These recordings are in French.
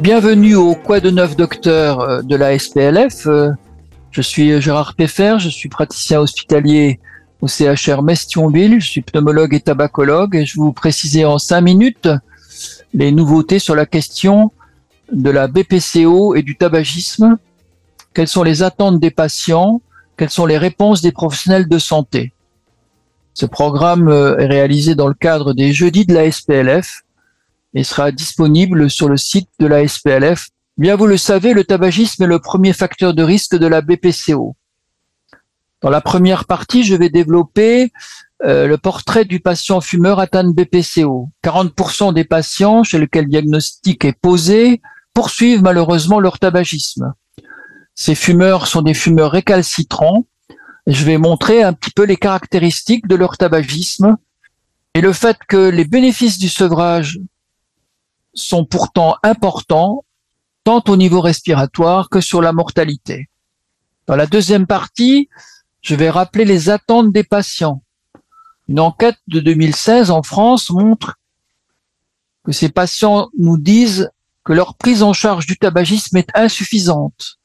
Bienvenue au Quoi de neuf docteur euh, de la SPLF. Euh, je suis Gérard Peffer, je suis praticien hospitalier au CHR Mestionville, je suis pneumologue et tabacologue et je vais vous préciser en cinq minutes les nouveautés sur la question de la BPCO et du tabagisme. Quelles sont les attentes des patients? Quelles sont les réponses des professionnels de santé? Ce programme euh, est réalisé dans le cadre des jeudis de la SPLF et sera disponible sur le site de la SPLF. Bien vous le savez, le tabagisme est le premier facteur de risque de la BPCO. Dans la première partie, je vais développer euh, le portrait du patient fumeur atteint de BPCO. 40% des patients chez lesquels le diagnostic est posé poursuivent malheureusement leur tabagisme. Ces fumeurs sont des fumeurs récalcitrants. je vais montrer un petit peu les caractéristiques de leur tabagisme et le fait que les bénéfices du sevrage sont pourtant importants tant au niveau respiratoire que sur la mortalité. Dans la deuxième partie, je vais rappeler les attentes des patients. Une enquête de 2016 en France montre que ces patients nous disent que leur prise en charge du tabagisme est insuffisante,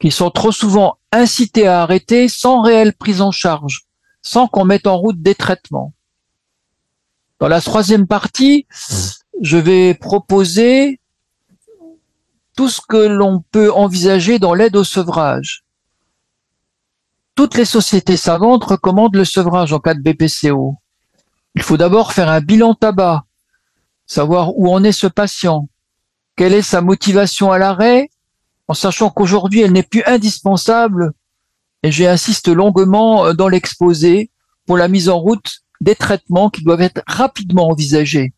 qu'ils sont trop souvent incités à arrêter sans réelle prise en charge, sans qu'on mette en route des traitements. Dans la troisième partie, je vais proposer tout ce que l'on peut envisager dans l'aide au sevrage. Toutes les sociétés savantes recommandent le sevrage en cas de BPCO. Il faut d'abord faire un bilan tabac, savoir où en est ce patient, quelle est sa motivation à l'arrêt, en sachant qu'aujourd'hui elle n'est plus indispensable, et j'insiste longuement euh, dans l'exposé, pour la mise en route des traitements qui doivent être rapidement envisagés.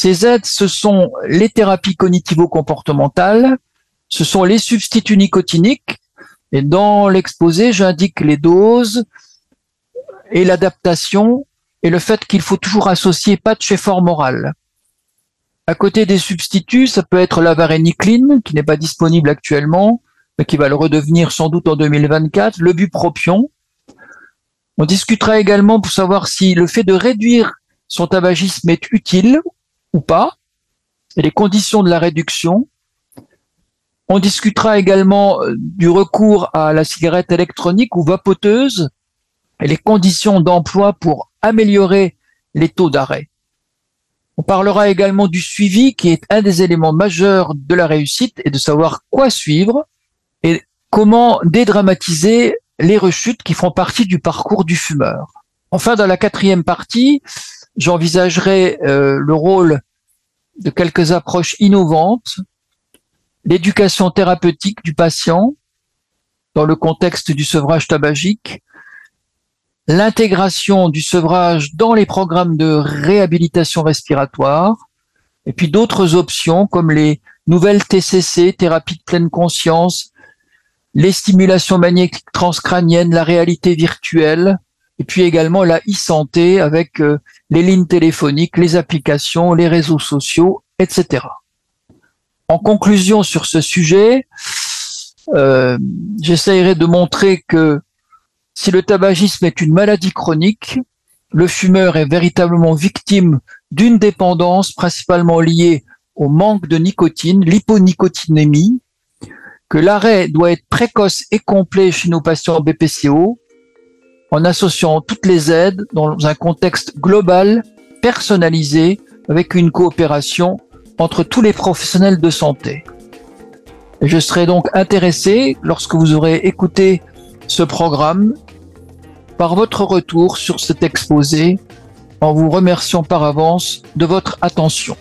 Ces aides, ce sont les thérapies cognitivo-comportementales, ce sont les substituts nicotiniques, et dans l'exposé, j'indique les doses et l'adaptation et le fait qu'il faut toujours associer patch et forme orale. À côté des substituts, ça peut être la varenicline, qui n'est pas disponible actuellement, mais qui va le redevenir sans doute en 2024, le bupropion. On discutera également pour savoir si le fait de réduire son tabagisme est utile ou pas, et les conditions de la réduction. On discutera également euh, du recours à la cigarette électronique ou vapoteuse et les conditions d'emploi pour améliorer les taux d'arrêt. On parlera également du suivi qui est un des éléments majeurs de la réussite et de savoir quoi suivre et comment dédramatiser les rechutes qui font partie du parcours du fumeur. Enfin, dans la quatrième partie, j'envisagerai euh, le rôle de quelques approches innovantes, l'éducation thérapeutique du patient dans le contexte du sevrage tabagique, l'intégration du sevrage dans les programmes de réhabilitation respiratoire, et puis d'autres options comme les nouvelles TCC, thérapie de pleine conscience, les stimulations magnétiques transcrâniennes, la réalité virtuelle, et puis également la e-santé avec euh, les lignes téléphoniques, les applications, les réseaux sociaux, etc. En conclusion sur ce sujet, euh, j'essayerai de montrer que si le tabagisme est une maladie chronique, le fumeur est véritablement victime d'une dépendance principalement liée au manque de nicotine, l'hyponicotinémie, que l'arrêt doit être précoce et complet chez nos patients BPCO, en associant toutes les aides dans un contexte global, personnalisé, avec une coopération entre tous les professionnels de santé. Je serai donc intéressé, lorsque vous aurez écouté ce programme, par votre retour sur cet exposé, en vous remerciant par avance de votre attention.